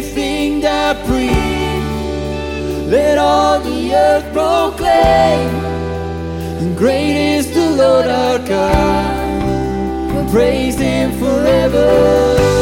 everything that breathes. Let all the earth proclaim, and great is the Lord our God. Praise Him forever.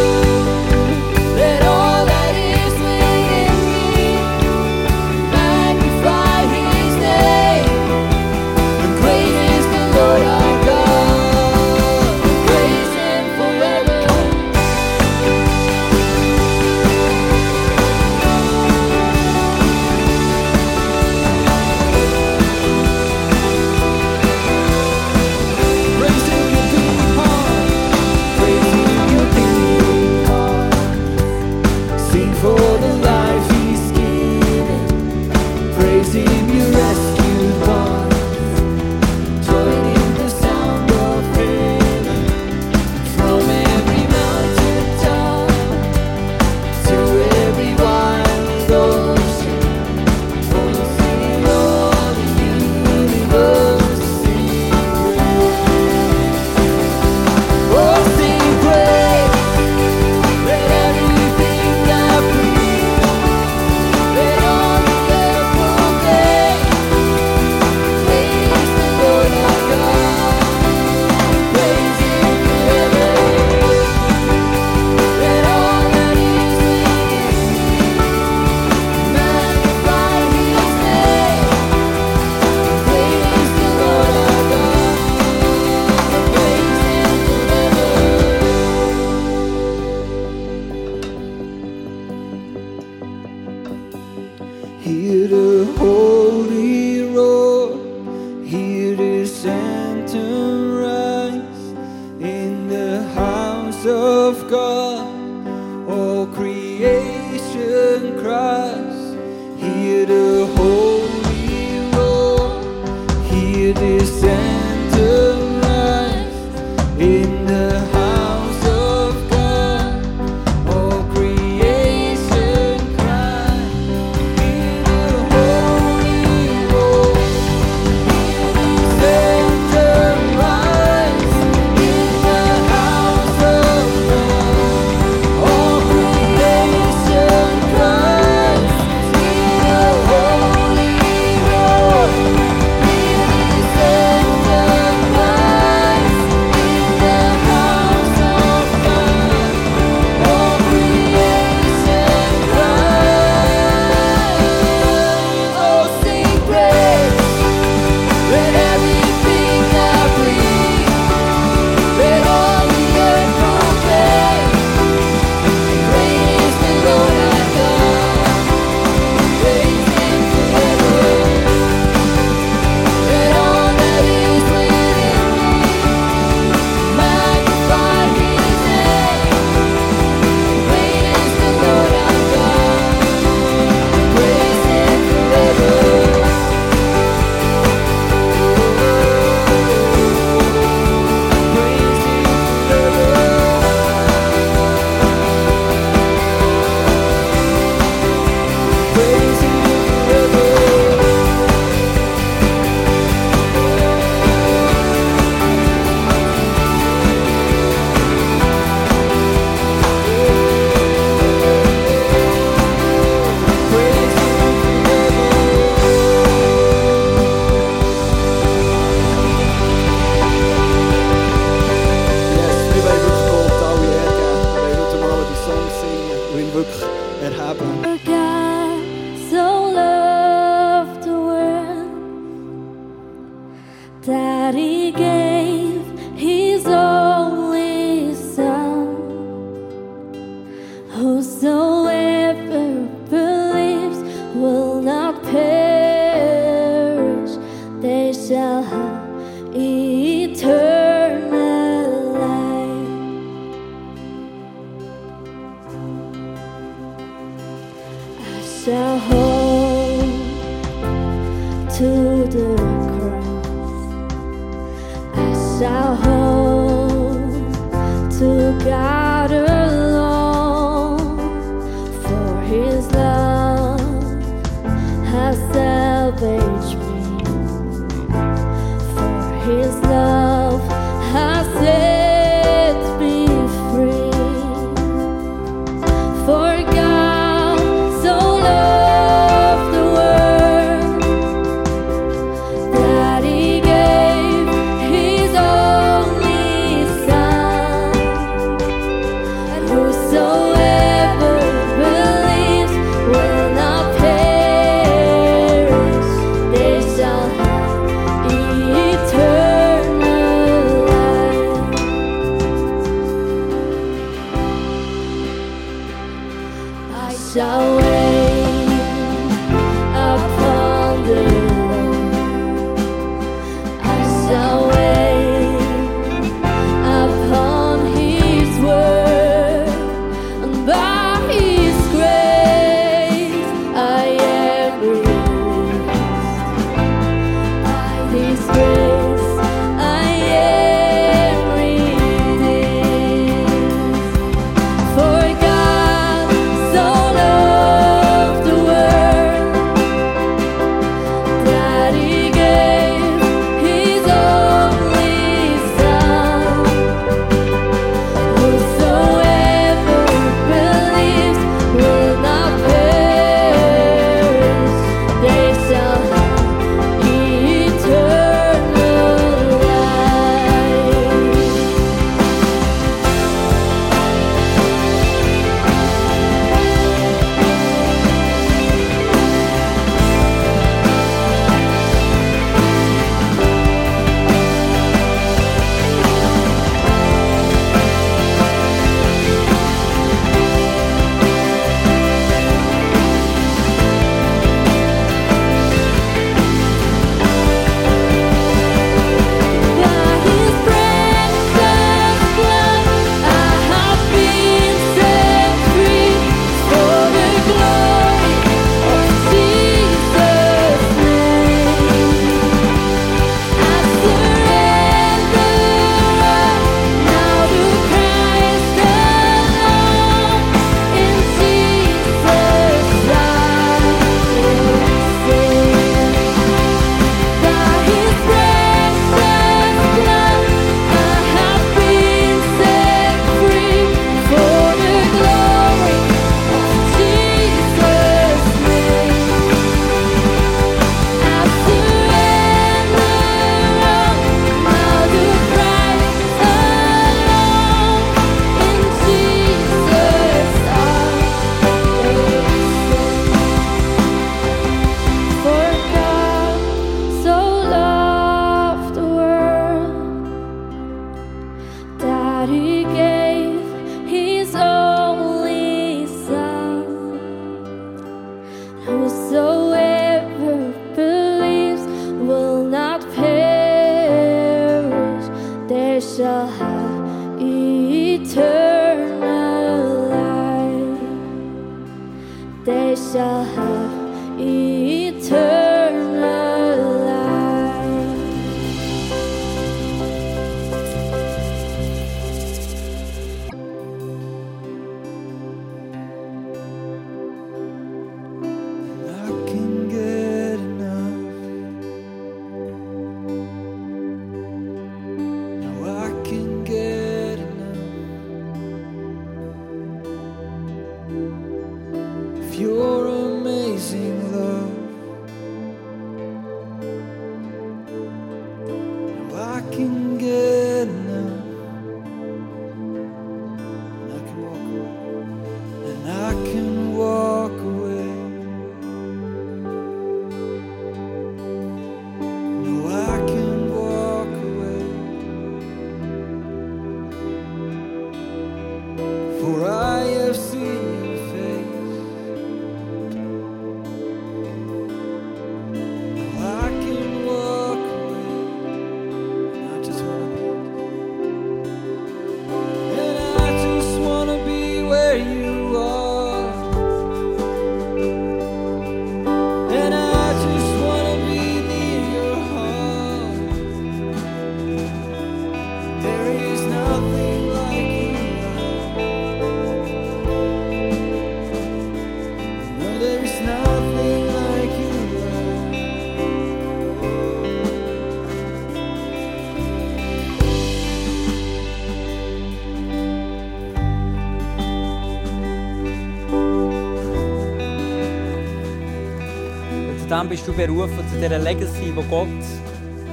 to the cross I shall hold to God. dem bist du berufen, zu dieser Legacy, die Gott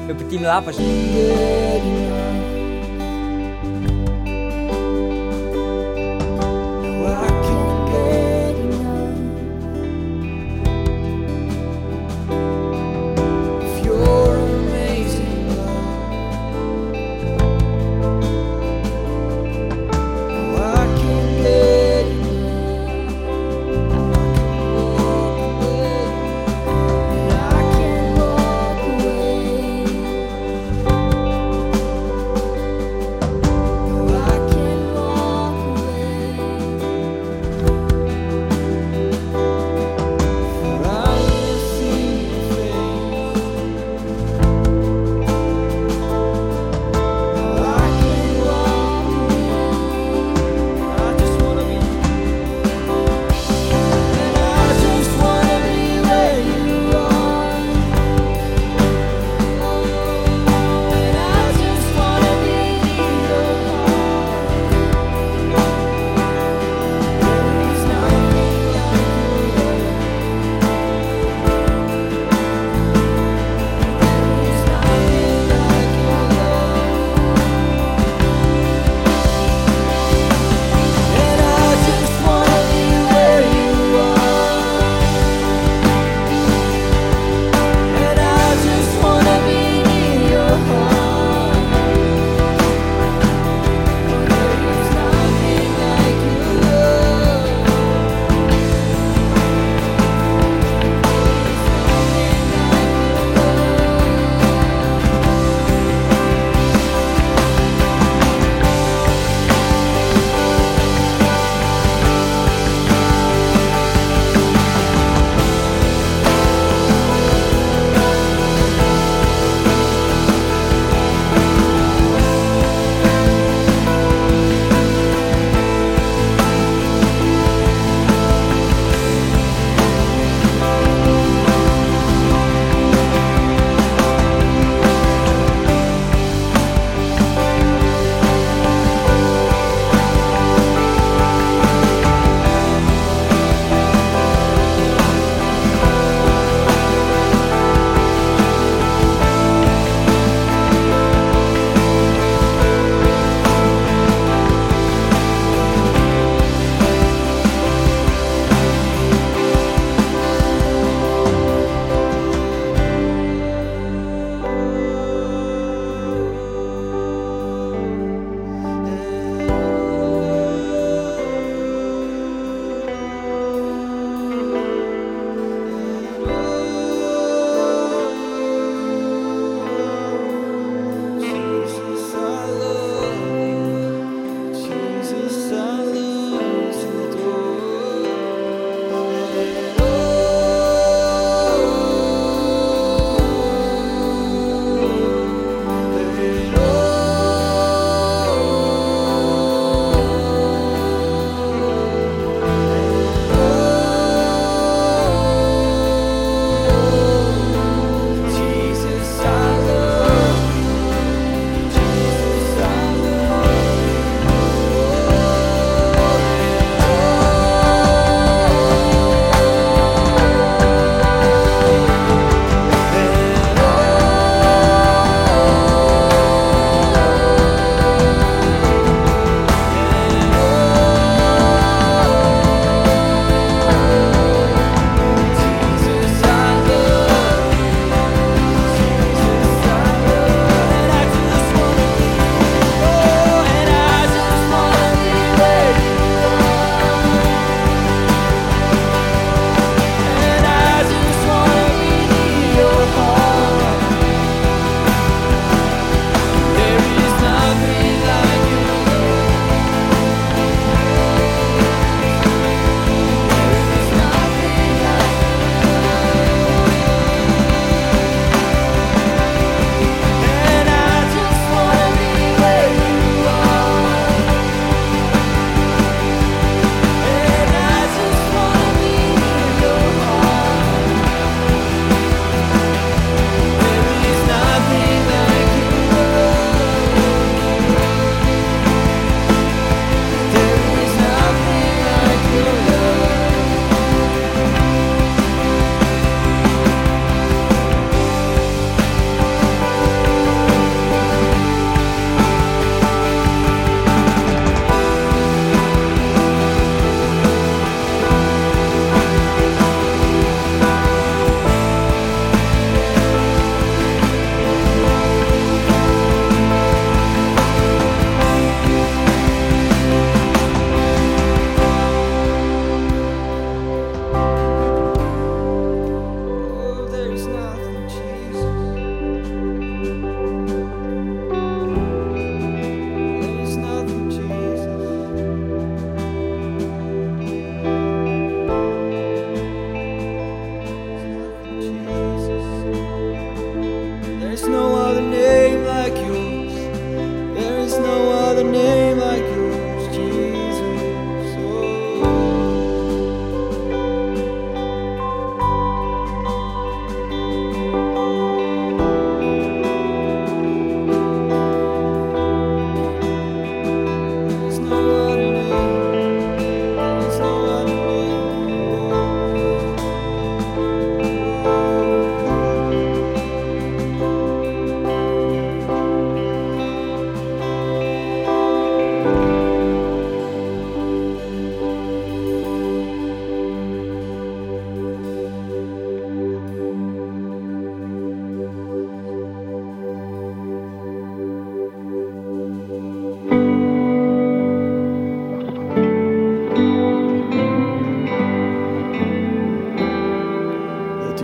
über dein Leben schreibt.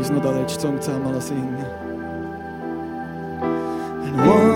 He's not that I just don't And one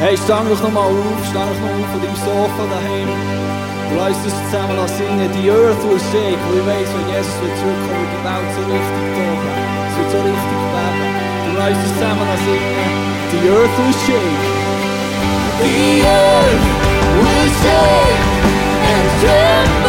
Hey, steh doch nochmal auf, steh doch nochmal auf von deinem Sofa daheim. Und lass uns zusammen singen, die Earth will shake. Weil ich weiss, wenn Jesus wird zurückkommen, die Welt so richtig toben. Es wird so richtig beben. Und lass uns zusammen singen, The Earth will shake. The Earth will shake and turn